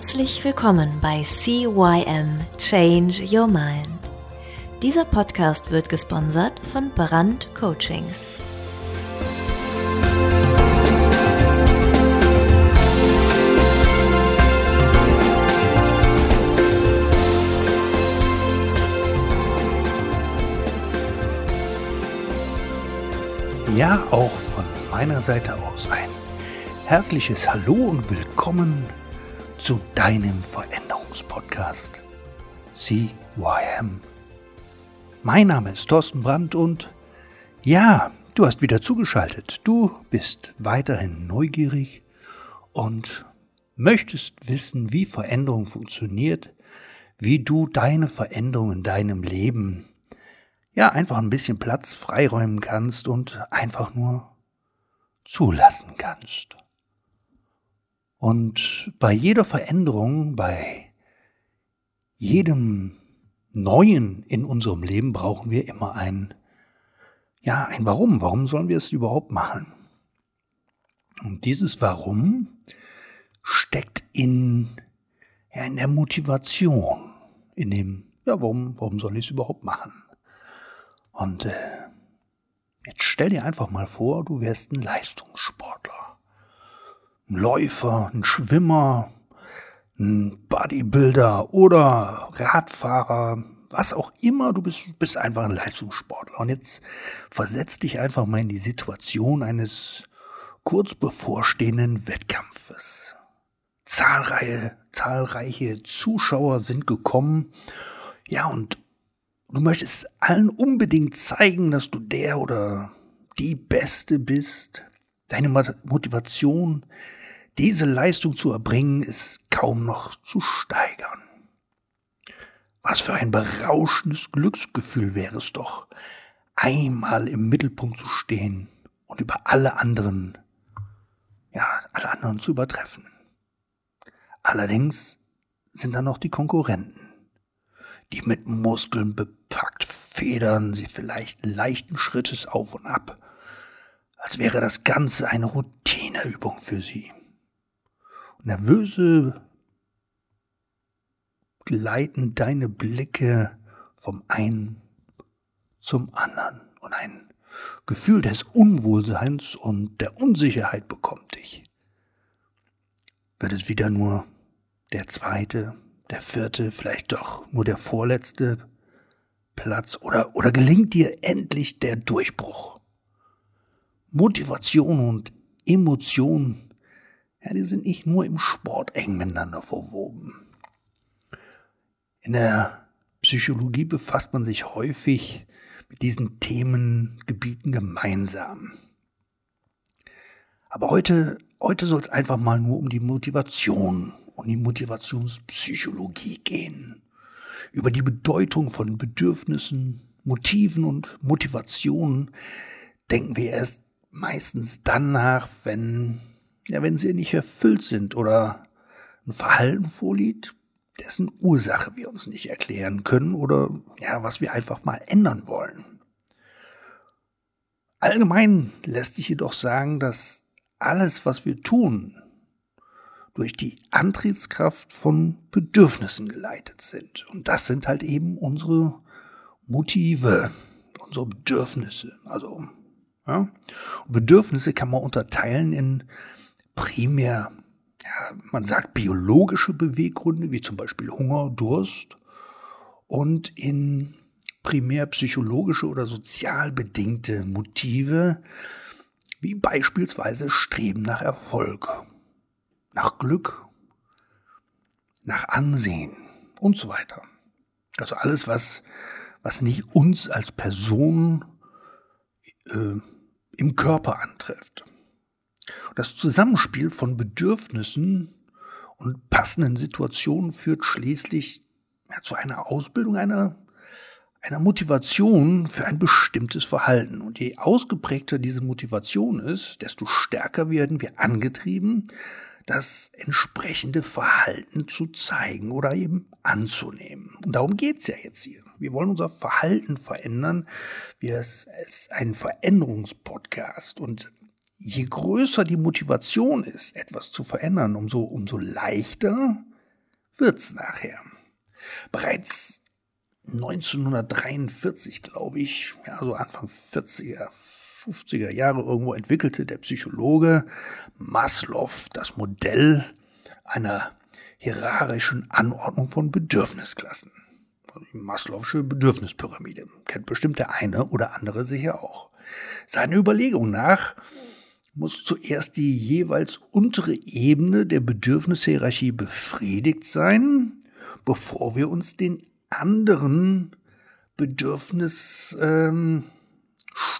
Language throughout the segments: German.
Herzlich willkommen bei CYM Change Your Mind. Dieser Podcast wird gesponsert von Brand Coachings. Ja, auch von meiner Seite aus ein herzliches Hallo und willkommen zu deinem Veränderungspodcast CYM. Mein Name ist Thorsten Brandt und ja, du hast wieder zugeschaltet. Du bist weiterhin neugierig und möchtest wissen, wie Veränderung funktioniert, wie du deine Veränderung in deinem Leben ja einfach ein bisschen Platz freiräumen kannst und einfach nur zulassen kannst. Und bei jeder Veränderung, bei jedem Neuen in unserem Leben brauchen wir immer ein, ja, ein Warum. Warum sollen wir es überhaupt machen? Und dieses Warum steckt in, ja, in der Motivation, in dem, ja, warum, warum soll ich es überhaupt machen? Und äh, jetzt stell dir einfach mal vor, du wärst ein Leistungssportler ein Läufer, ein Schwimmer, ein Bodybuilder oder Radfahrer, was auch immer, du bist, bist einfach ein Leistungssportler. Und jetzt versetz dich einfach mal in die Situation eines kurz bevorstehenden Wettkampfes. Zahlreiche, zahlreiche Zuschauer sind gekommen. Ja, und du möchtest allen unbedingt zeigen, dass du der oder die Beste bist. Deine Motivation diese Leistung zu erbringen, ist kaum noch zu steigern. Was für ein berauschendes Glücksgefühl wäre es doch, einmal im Mittelpunkt zu stehen und über alle anderen, ja, alle anderen zu übertreffen. Allerdings sind da noch die Konkurrenten, die mit Muskeln bepackt federn sie vielleicht leichten Schrittes auf und ab, als wäre das Ganze eine Routineübung für sie. Nervöse gleiten deine Blicke vom einen zum anderen und ein Gefühl des Unwohlseins und der Unsicherheit bekommt dich. Wird es wieder nur der zweite, der vierte, vielleicht doch nur der vorletzte Platz oder, oder gelingt dir endlich der Durchbruch? Motivation und Emotion ja, die sind nicht nur im Sport eng miteinander verwoben. In der Psychologie befasst man sich häufig mit diesen Themengebieten gemeinsam. Aber heute, heute soll es einfach mal nur um die Motivation und die Motivationspsychologie gehen. Über die Bedeutung von Bedürfnissen, Motiven und Motivationen denken wir erst meistens dann nach, wenn ja, wenn sie nicht erfüllt sind oder ein Verhalten vorliegt, dessen Ursache wir uns nicht erklären können oder ja, was wir einfach mal ändern wollen. Allgemein lässt sich jedoch sagen, dass alles, was wir tun, durch die Antriebskraft von Bedürfnissen geleitet sind. Und das sind halt eben unsere Motive, unsere Bedürfnisse. Also ja? Bedürfnisse kann man unterteilen in primär, ja, man sagt biologische Beweggründe, wie zum Beispiel Hunger, Durst, und in primär psychologische oder sozial bedingte Motive, wie beispielsweise Streben nach Erfolg, nach Glück, nach Ansehen und so weiter. Also alles, was, was nicht uns als Person äh, im Körper antrifft. Das Zusammenspiel von Bedürfnissen und passenden Situationen führt schließlich ja, zu einer Ausbildung einer, einer Motivation für ein bestimmtes Verhalten. Und je ausgeprägter diese Motivation ist, desto stärker werden wir angetrieben, das entsprechende Verhalten zu zeigen oder eben anzunehmen. Und darum geht's ja jetzt hier. Wir wollen unser Verhalten verändern. Wir, es ist ein Veränderungspodcast. Und je größer die Motivation ist, etwas zu verändern, umso, umso leichter wird's nachher. Bereits 1943, glaube ich, ja, so Anfang 40er, 50er Jahre irgendwo entwickelte der Psychologe Maslow das Modell einer hierarchischen Anordnung von Bedürfnisklassen. Die Maslow'sche Bedürfnispyramide. Kennt bestimmt der eine oder andere sicher auch. Seiner Überlegung nach muss zuerst die jeweils untere Ebene der Bedürfnishierarchie befriedigt sein, bevor wir uns den anderen Bedürfnisstufen,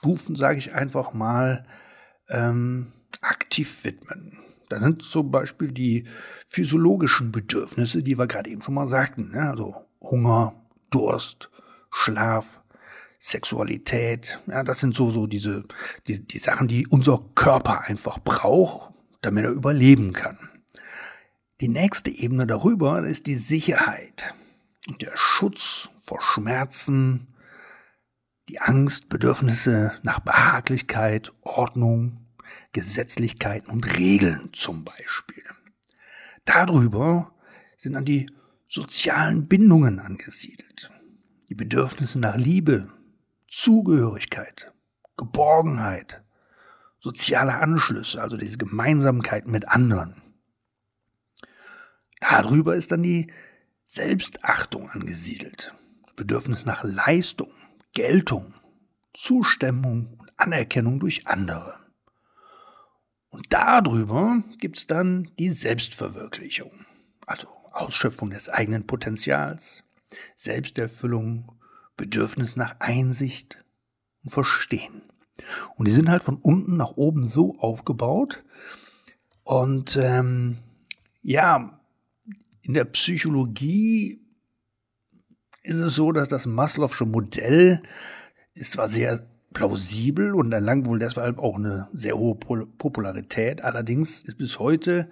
ähm, sage ich einfach mal, ähm, aktiv widmen. Da sind zum Beispiel die physiologischen Bedürfnisse, die wir gerade eben schon mal sagten, ne? also Hunger, Durst, Schlaf, Sexualität. Ja, das sind so, so diese, die, die Sachen, die unser Körper einfach braucht, damit er überleben kann. Die nächste Ebene darüber ist die Sicherheit der Schutz vor Schmerzen, die Angst, Bedürfnisse nach Behaglichkeit, Ordnung, Gesetzlichkeiten und Regeln zum Beispiel. Darüber sind dann die sozialen Bindungen angesiedelt, die Bedürfnisse nach Liebe, Zugehörigkeit, Geborgenheit, soziale Anschlüsse, also diese Gemeinsamkeit mit anderen. Darüber ist dann die Selbstachtung angesiedelt, Bedürfnis nach Leistung, Geltung, Zustimmung und Anerkennung durch andere. Und darüber gibt es dann die Selbstverwirklichung, also Ausschöpfung des eigenen Potenzials, Selbsterfüllung, Bedürfnis nach Einsicht und Verstehen. Und die sind halt von unten nach oben so aufgebaut. Und ähm, ja, in der Psychologie ist es so, dass das Maslow'sche Modell ist zwar sehr plausibel und erlangt wohl deshalb auch eine sehr hohe Popularität. Allerdings ist bis heute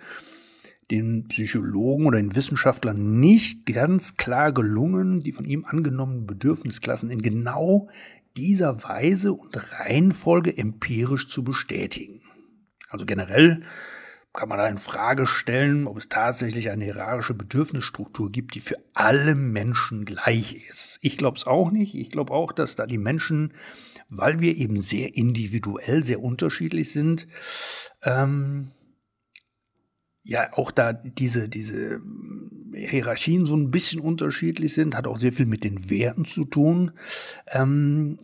den Psychologen oder den Wissenschaftlern nicht ganz klar gelungen, die von ihm angenommenen Bedürfnisklassen in genau dieser Weise und Reihenfolge empirisch zu bestätigen. Also generell kann man da in Frage stellen, ob es tatsächlich eine hierarchische Bedürfnisstruktur gibt, die für alle Menschen gleich ist. Ich glaube es auch nicht. Ich glaube auch, dass da die Menschen, weil wir eben sehr individuell, sehr unterschiedlich sind, ähm, ja auch da diese, diese Hierarchien so ein bisschen unterschiedlich sind, hat auch sehr viel mit den Werten zu tun. Ähm,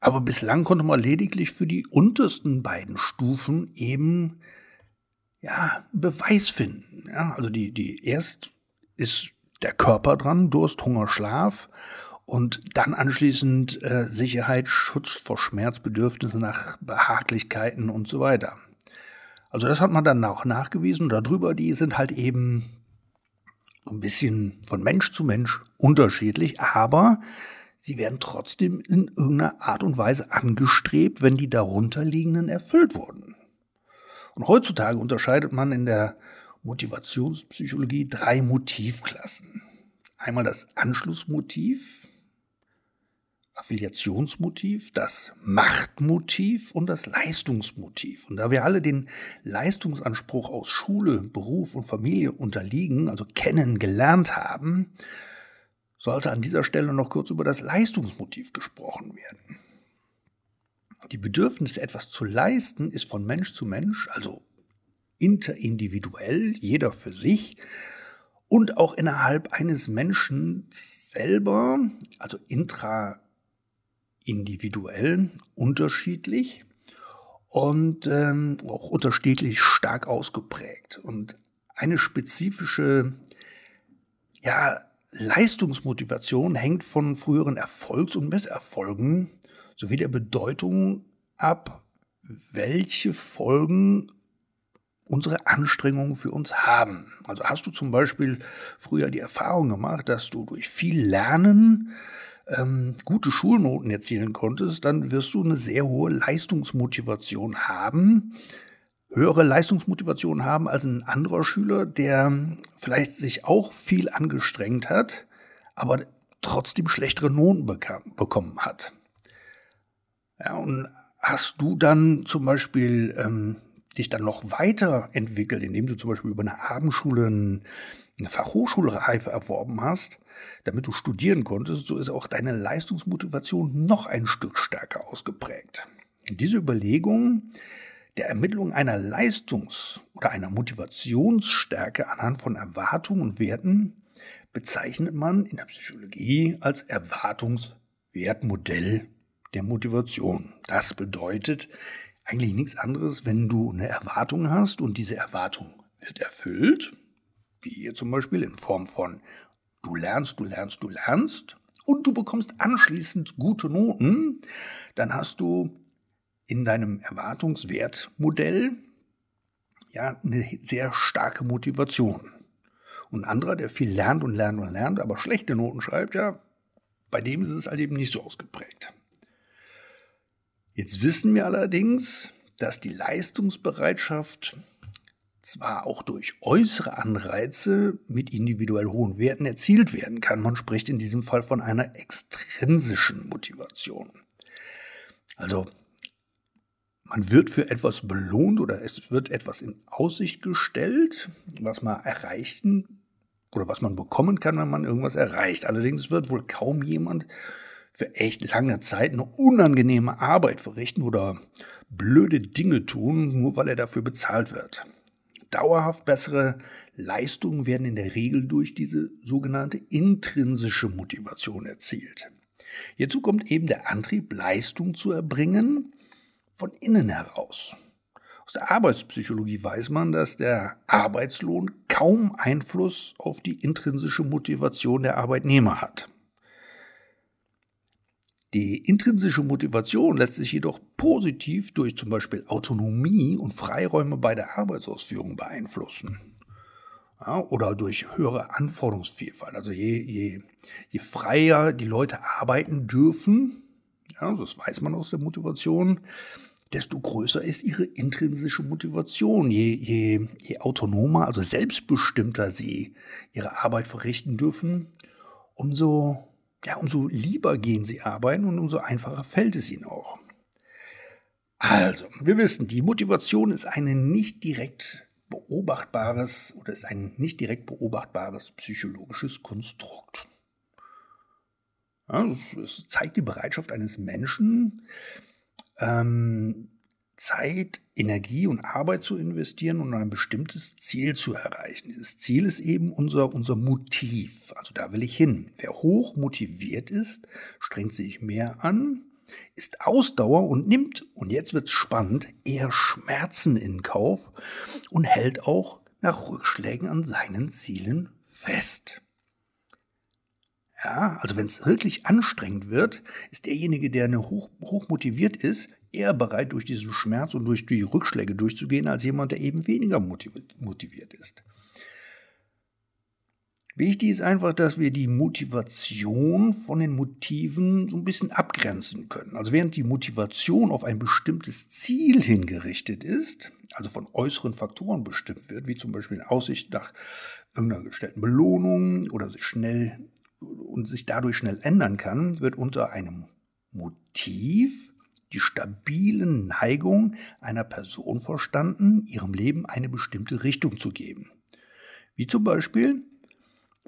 aber bislang konnte man lediglich für die untersten beiden Stufen eben ja, Beweis finden. Ja, also die, die erst ist der Körper dran, Durst, Hunger, Schlaf und dann anschließend äh, Sicherheit, Schutz vor Schmerzbedürfnissen nach Behaglichkeiten und so weiter. Also das hat man dann auch nachgewiesen. Darüber, die sind halt eben ein bisschen von Mensch zu Mensch unterschiedlich, aber sie werden trotzdem in irgendeiner Art und Weise angestrebt, wenn die darunterliegenden erfüllt wurden. Und heutzutage unterscheidet man in der Motivationspsychologie drei Motivklassen. Einmal das Anschlussmotiv, Affiliationsmotiv, das Machtmotiv und das Leistungsmotiv. Und da wir alle den Leistungsanspruch aus Schule, Beruf und Familie unterliegen, also kennen, gelernt haben, sollte an dieser Stelle noch kurz über das Leistungsmotiv gesprochen werden. Die Bedürfnis, etwas zu leisten, ist von Mensch zu Mensch, also interindividuell, jeder für sich, und auch innerhalb eines Menschen selber, also intra individuell unterschiedlich und ähm, auch unterschiedlich stark ausgeprägt. Und eine spezifische ja, Leistungsmotivation hängt von früheren Erfolgs- und Misserfolgen sowie der Bedeutung ab, welche Folgen unsere Anstrengungen für uns haben. Also hast du zum Beispiel früher die Erfahrung gemacht, dass du durch viel Lernen ähm, gute Schulnoten erzielen konntest, dann wirst du eine sehr hohe Leistungsmotivation haben, höhere Leistungsmotivation haben als ein anderer Schüler, der vielleicht sich auch viel angestrengt hat, aber trotzdem schlechtere Noten bekam, bekommen hat. Ja, und hast du dann zum Beispiel ähm, dich dann noch weiterentwickelt, indem du zum Beispiel über eine Abendschule eine Fachhochschulreife erworben hast, damit du studieren konntest, so ist auch deine Leistungsmotivation noch ein Stück stärker ausgeprägt. Diese Überlegung der Ermittlung einer Leistungs- oder einer Motivationsstärke anhand von Erwartungen und Werten bezeichnet man in der Psychologie als Erwartungswertmodell der Motivation. Das bedeutet eigentlich nichts anderes, wenn du eine Erwartung hast und diese Erwartung wird erfüllt, wie hier zum Beispiel in Form von du lernst, du lernst, du lernst und du bekommst anschließend gute Noten, dann hast du in deinem Erwartungswertmodell ja eine sehr starke Motivation. Und ein anderer, der viel lernt und lernt und lernt, aber schlechte Noten schreibt, ja, bei dem ist es halt eben nicht so ausgeprägt. Jetzt wissen wir allerdings, dass die Leistungsbereitschaft zwar auch durch äußere Anreize mit individuell hohen Werten erzielt werden kann, man spricht in diesem Fall von einer extrinsischen Motivation. Also man wird für etwas belohnt oder es wird etwas in Aussicht gestellt, was man erreichen oder was man bekommen kann, wenn man irgendwas erreicht. Allerdings wird wohl kaum jemand für echt lange Zeit eine unangenehme Arbeit verrichten oder blöde Dinge tun, nur weil er dafür bezahlt wird. Dauerhaft bessere Leistungen werden in der Regel durch diese sogenannte intrinsische Motivation erzielt. Hierzu kommt eben der Antrieb, Leistung zu erbringen, von innen heraus. Aus der Arbeitspsychologie weiß man, dass der Arbeitslohn kaum Einfluss auf die intrinsische Motivation der Arbeitnehmer hat. Die intrinsische Motivation lässt sich jedoch positiv durch zum Beispiel Autonomie und Freiräume bei der Arbeitsausführung beeinflussen. Ja, oder durch höhere Anforderungsvielfalt. Also je, je, je freier die Leute arbeiten dürfen, ja, das weiß man aus der Motivation, desto größer ist ihre intrinsische Motivation. Je, je, je autonomer, also selbstbestimmter sie ihre Arbeit verrichten dürfen, umso, ja, umso lieber gehen sie arbeiten und umso einfacher fällt es ihnen auch. Also, wir wissen, die Motivation ist ein nicht direkt beobachtbares oder ist ein nicht direkt beobachtbares psychologisches Konstrukt. Ja, es zeigt die Bereitschaft eines Menschen, ähm, Zeit, Energie und Arbeit zu investieren und ein bestimmtes Ziel zu erreichen. Dieses Ziel ist eben unser, unser Motiv. Also da will ich hin. Wer hoch motiviert ist, strengt sich mehr an, ist Ausdauer und nimmt, und jetzt wird's spannend, eher Schmerzen in Kauf und hält auch nach Rückschlägen an seinen Zielen fest. Ja, also wenn es wirklich anstrengend wird, ist derjenige, der eine hoch, hoch motiviert ist, eher bereit, durch diesen Schmerz und durch die Rückschläge durchzugehen, als jemand, der eben weniger motiviert ist. Wichtig ist einfach, dass wir die Motivation von den Motiven so ein bisschen abgrenzen können. Also während die Motivation auf ein bestimmtes Ziel hingerichtet ist, also von äußeren Faktoren bestimmt wird, wie zum Beispiel in Aussicht nach irgendeiner gestellten Belohnung oder sich schnell und sich dadurch schnell ändern kann, wird unter einem Motiv die stabile Neigung einer Person verstanden, ihrem Leben eine bestimmte Richtung zu geben. Wie zum Beispiel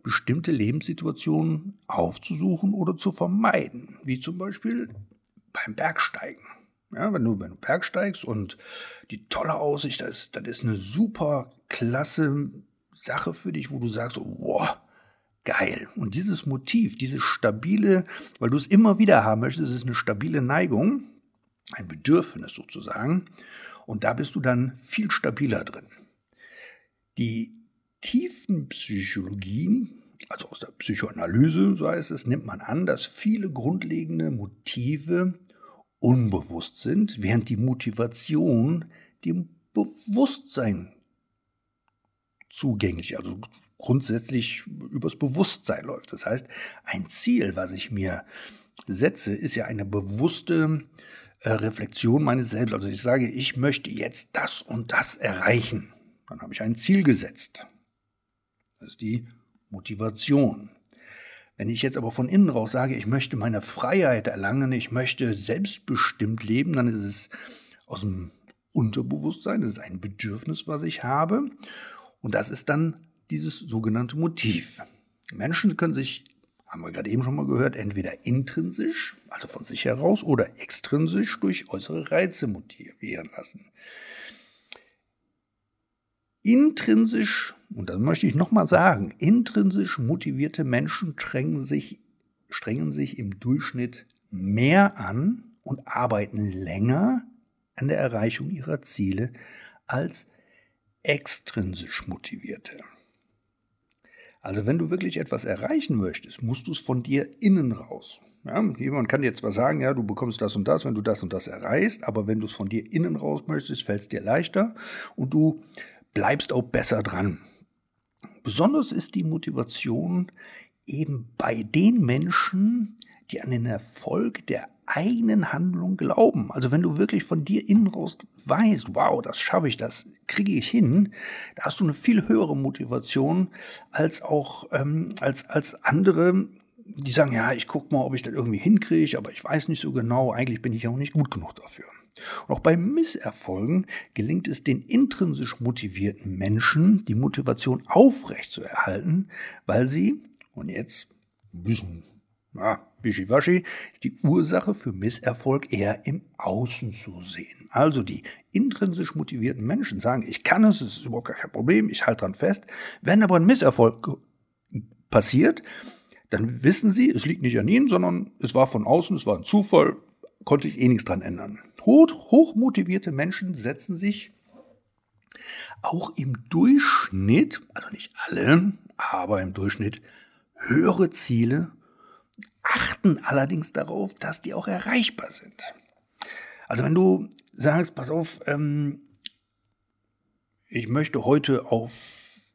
bestimmte Lebenssituationen aufzusuchen oder zu vermeiden. Wie zum Beispiel beim Bergsteigen. Ja, wenn du beim Berg steigst und die tolle Aussicht, das ist, das ist eine super klasse Sache für dich, wo du sagst, wow, geil. Und dieses Motiv, diese stabile, weil du es immer wieder haben möchtest, ist eine stabile Neigung, ein Bedürfnis sozusagen. Und da bist du dann viel stabiler drin. Die Tiefenpsychologie, also aus der Psychoanalyse, so heißt es, nimmt man an, dass viele grundlegende Motive unbewusst sind, während die Motivation dem Bewusstsein zugänglich, also grundsätzlich übers Bewusstsein läuft. Das heißt, ein Ziel, was ich mir setze, ist ja eine bewusste äh, Reflexion meines Selbst. Also ich sage, ich möchte jetzt das und das erreichen. Dann habe ich ein Ziel gesetzt. Das ist die Motivation. Wenn ich jetzt aber von innen raus sage, ich möchte meine Freiheit erlangen, ich möchte selbstbestimmt leben, dann ist es aus dem Unterbewusstsein, das ist ein Bedürfnis, was ich habe. Und das ist dann dieses sogenannte Motiv. Menschen können sich, haben wir gerade eben schon mal gehört, entweder intrinsisch, also von sich heraus, oder extrinsisch durch äußere Reize motivieren lassen. Intrinsisch, und das möchte ich nochmal sagen, intrinsisch motivierte Menschen strengen sich, strengen sich im Durchschnitt mehr an und arbeiten länger an der Erreichung ihrer Ziele als extrinsisch motivierte. Also wenn du wirklich etwas erreichen möchtest, musst du es von dir innen raus. Ja, jemand kann dir zwar sagen, ja, du bekommst das und das, wenn du das und das erreichst, aber wenn du es von dir innen raus möchtest, fällt es dir leichter und du bleibst auch besser dran. Besonders ist die Motivation eben bei den Menschen, die an den Erfolg der eigenen Handlung glauben. Also wenn du wirklich von dir innen raus weißt, wow, das schaffe ich, das kriege ich hin, da hast du eine viel höhere Motivation als auch ähm, als als andere, die sagen, ja, ich gucke mal, ob ich das irgendwie hinkriege, aber ich weiß nicht so genau, eigentlich bin ich ja auch nicht gut genug dafür. Und auch bei Misserfolgen gelingt es den intrinsisch motivierten Menschen, die Motivation aufrechtzuerhalten, weil sie, und jetzt ein bisschen ja, Wischiwaschi ist die Ursache für Misserfolg eher im Außen zu sehen. Also die intrinsisch motivierten Menschen sagen, ich kann es, es ist überhaupt gar kein Problem, ich halte dran fest. Wenn aber ein Misserfolg passiert, dann wissen sie, es liegt nicht an ihnen, sondern es war von außen, es war ein Zufall, konnte ich eh nichts dran ändern. Hoch, hochmotivierte Menschen setzen sich auch im Durchschnitt, also nicht alle, aber im Durchschnitt höhere Ziele achten allerdings darauf, dass die auch erreichbar sind. Also wenn du sagst, pass auf, ähm, ich möchte heute auf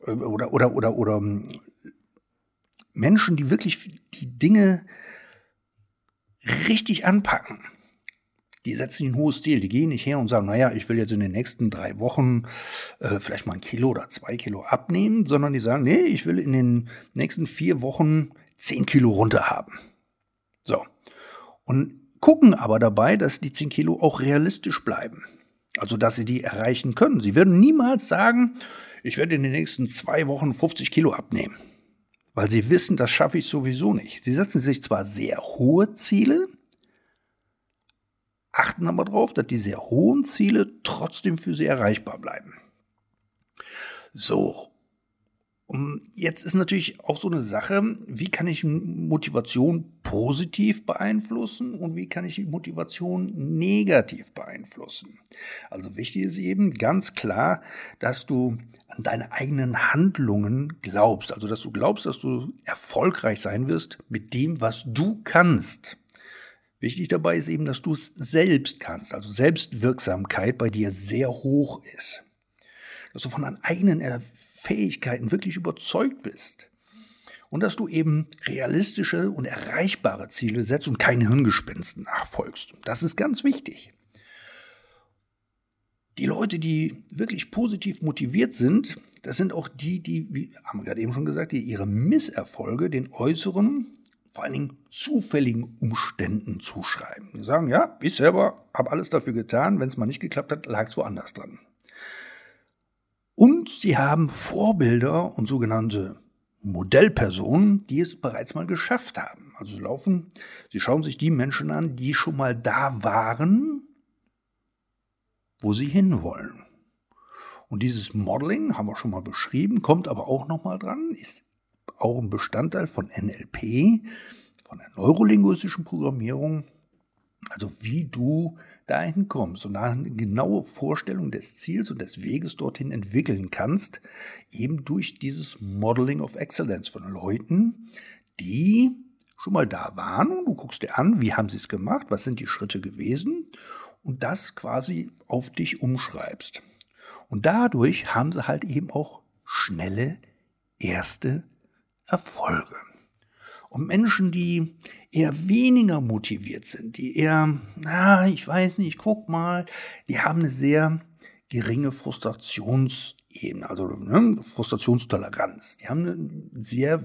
äh, oder oder oder oder ähm, Menschen, die wirklich die Dinge richtig anpacken, die setzen ein hohes Ziel. Die gehen nicht her und sagen, naja, ich will jetzt in den nächsten drei Wochen äh, vielleicht mal ein Kilo oder zwei Kilo abnehmen, sondern die sagen, nee, ich will in den nächsten vier Wochen zehn Kilo runter haben. So. Und gucken aber dabei, dass die 10 Kilo auch realistisch bleiben. Also, dass sie die erreichen können. Sie würden niemals sagen, ich werde in den nächsten zwei Wochen 50 Kilo abnehmen. Weil sie wissen, das schaffe ich sowieso nicht. Sie setzen sich zwar sehr hohe Ziele, achten aber darauf, dass die sehr hohen Ziele trotzdem für sie erreichbar bleiben. So, und jetzt ist natürlich auch so eine Sache, wie kann ich Motivation positiv beeinflussen und wie kann ich Motivation negativ beeinflussen? Also wichtig ist eben ganz klar, dass du an deine eigenen Handlungen glaubst. Also dass du glaubst, dass du erfolgreich sein wirst mit dem, was du kannst. Wichtig dabei ist eben, dass du es selbst kannst. Also Selbstwirksamkeit bei dir sehr hoch ist. Dass du von deinen eigenen Fähigkeiten wirklich überzeugt bist und dass du eben realistische und erreichbare Ziele setzt und keine Hirngespinsten nachfolgst. Das ist ganz wichtig. Die Leute, die wirklich positiv motiviert sind, das sind auch die, die, wie haben wir gerade eben schon gesagt, die ihre Misserfolge den äußeren, vor allen Dingen zufälligen Umständen zuschreiben. Die sagen, ja, ich selber habe alles dafür getan, wenn es mal nicht geklappt hat, lag es woanders dran. Und sie haben Vorbilder und sogenannte Modellpersonen, die es bereits mal geschafft haben. Also sie laufen, sie schauen sich die Menschen an, die schon mal da waren, wo sie hinwollen. Und dieses Modeling haben wir schon mal beschrieben, kommt aber auch noch mal dran, ist auch ein Bestandteil von NLP, von der neurolinguistischen Programmierung, also wie du dahin kommst und eine genaue Vorstellung des Ziels und des Weges dorthin entwickeln kannst, eben durch dieses Modeling of Excellence von Leuten, die schon mal da waren und du guckst dir an, wie haben sie es gemacht, was sind die Schritte gewesen und das quasi auf dich umschreibst. Und dadurch haben sie halt eben auch schnelle erste Erfolge. Und Menschen, die eher weniger motiviert sind, die eher, na, ich weiß nicht, guck mal, die haben eine sehr geringe Frustrationsebene, also ne, Frustrationstoleranz. Die haben sehr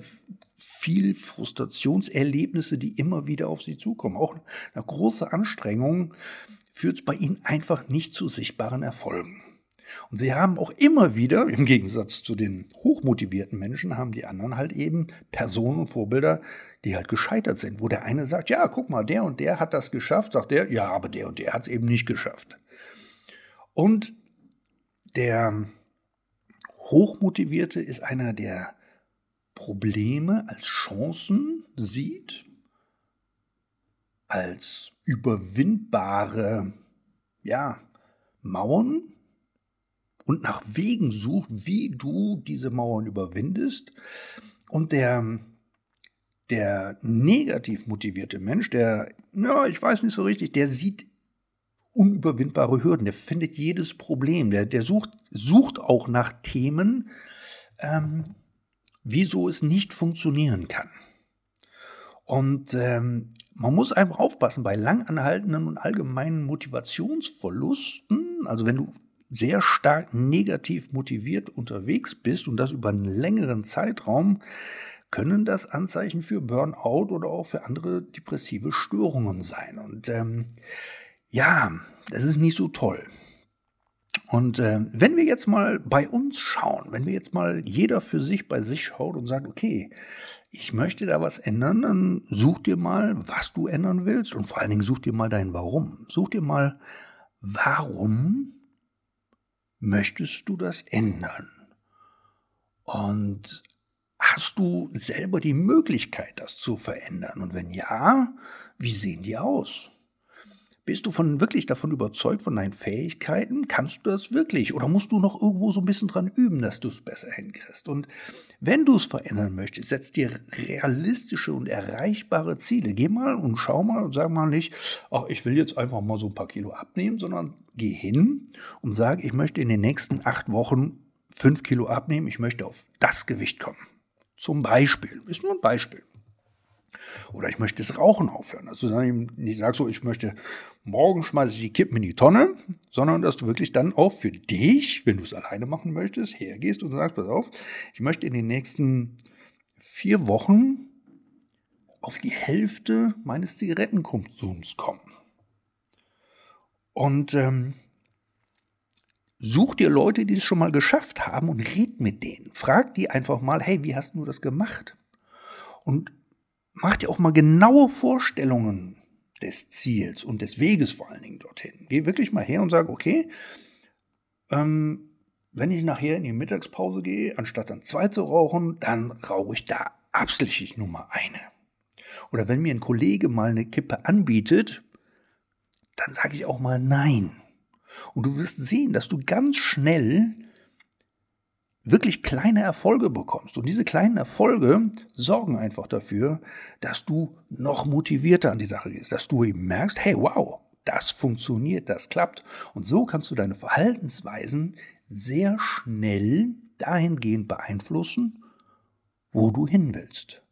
viel Frustrationserlebnisse, die immer wieder auf sie zukommen. Auch eine große Anstrengung führt bei ihnen einfach nicht zu sichtbaren Erfolgen. Und sie haben auch immer wieder, im Gegensatz zu den hochmotivierten Menschen, haben die anderen halt eben Personen und Vorbilder, die halt gescheitert sind, wo der eine sagt, ja, guck mal, der und der hat das geschafft, sagt der, ja, aber der und der hat es eben nicht geschafft. Und der Hochmotivierte ist einer, der Probleme als Chancen sieht, als überwindbare ja, Mauern und nach Wegen sucht, wie du diese Mauern überwindest. Und der, der negativ motivierte Mensch, der, ja, ich weiß nicht so richtig, der sieht unüberwindbare Hürden, der findet jedes Problem, der, der sucht, sucht auch nach Themen, ähm, wieso es nicht funktionieren kann. Und ähm, man muss einfach aufpassen bei langanhaltenden und allgemeinen Motivationsverlusten, also wenn du sehr stark negativ motiviert unterwegs bist und das über einen längeren Zeitraum, können das Anzeichen für Burnout oder auch für andere depressive Störungen sein. Und ähm, ja, das ist nicht so toll. Und äh, wenn wir jetzt mal bei uns schauen, wenn wir jetzt mal jeder für sich bei sich schaut und sagt, okay, ich möchte da was ändern, dann such dir mal, was du ändern willst und vor allen Dingen such dir mal dein Warum. Such dir mal, warum möchtest du das ändern? Und hast du selber die Möglichkeit, das zu verändern? Und wenn ja, wie sehen die aus? Bist du von wirklich davon überzeugt von deinen Fähigkeiten? Kannst du das wirklich? Oder musst du noch irgendwo so ein bisschen dran üben, dass du es besser hinkriegst? Und wenn du es verändern möchtest, setz dir realistische und erreichbare Ziele. Geh mal und schau mal und sag mal nicht, ach, ich will jetzt einfach mal so ein paar Kilo abnehmen, sondern geh hin und sag, ich möchte in den nächsten acht Wochen fünf Kilo abnehmen. Ich möchte auf das Gewicht kommen. Zum Beispiel. Ist nur ein Beispiel. Oder ich möchte das Rauchen aufhören. Also nicht sag so, ich möchte morgen schmeiße ich die Kippen in die Tonne, sondern dass du wirklich dann auch für dich, wenn du es alleine machen möchtest, hergehst und sagst, pass auf, ich möchte in den nächsten vier Wochen auf die Hälfte meines Zigarettenkonsums kommen. Und ähm, such dir Leute, die es schon mal geschafft haben und red mit denen. Frag die einfach mal, hey, wie hast du das gemacht? Und mach dir auch mal genaue Vorstellungen des Ziels und des Weges vor allen Dingen dorthin. Geh wirklich mal her und sag, okay, ähm, wenn ich nachher in die Mittagspause gehe, anstatt dann zwei zu rauchen, dann rauche ich da absichtlich nur mal eine. Oder wenn mir ein Kollege mal eine Kippe anbietet, dann sage ich auch mal nein. Und du wirst sehen, dass du ganz schnell wirklich kleine Erfolge bekommst. Und diese kleinen Erfolge sorgen einfach dafür, dass du noch motivierter an die Sache gehst, dass du eben merkst, hey, wow, das funktioniert, das klappt. Und so kannst du deine Verhaltensweisen sehr schnell dahingehend beeinflussen, wo du hin willst.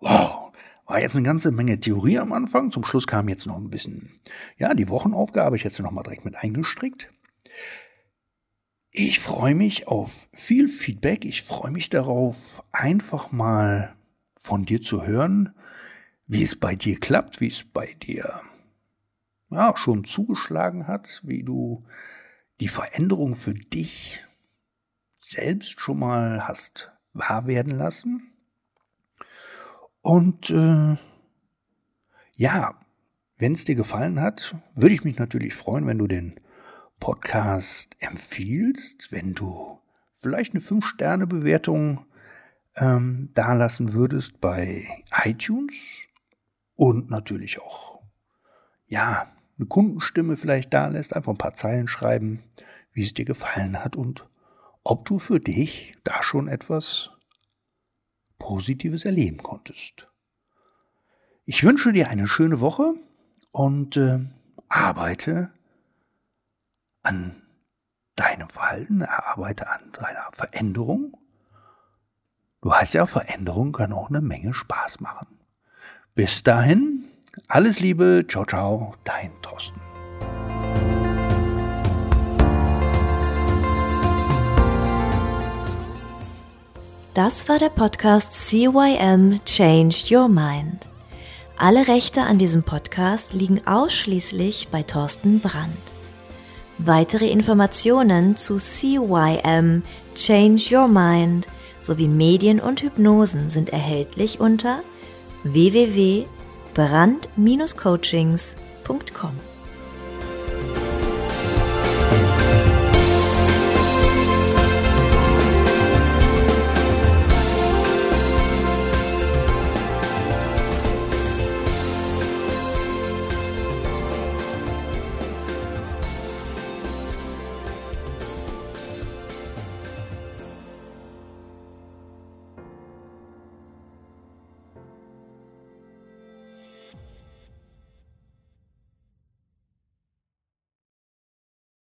Wow, war jetzt eine ganze Menge Theorie am Anfang. Zum Schluss kam jetzt noch ein bisschen, ja, die Wochenaufgabe, ich hätte sie noch mal direkt mit eingestrickt. Ich freue mich auf viel Feedback. Ich freue mich darauf, einfach mal von dir zu hören, wie es bei dir klappt, wie es bei dir ja, schon zugeschlagen hat, wie du die Veränderung für dich selbst schon mal hast wahr werden lassen. Und äh, ja, wenn es dir gefallen hat, würde ich mich natürlich freuen, wenn du den Podcast empfiehlst, wenn du vielleicht eine 5-Sterne-Bewertung ähm, dalassen würdest bei iTunes und natürlich auch, ja, eine Kundenstimme vielleicht da lässt, einfach ein paar Zeilen schreiben, wie es dir gefallen hat und ob du für dich da schon etwas Positives erleben konntest. Ich wünsche dir eine schöne Woche und äh, arbeite an deinem Verhalten, erarbeite an deiner Veränderung. Du weißt ja, Veränderung kann auch eine Menge Spaß machen. Bis dahin, alles Liebe, ciao, ciao, dein Thorsten. Das war der Podcast CYM Change Your Mind. Alle Rechte an diesem Podcast liegen ausschließlich bei Thorsten Brandt. Weitere Informationen zu CYM Change Your Mind sowie Medien und Hypnosen sind erhältlich unter www.brand-coachings.com.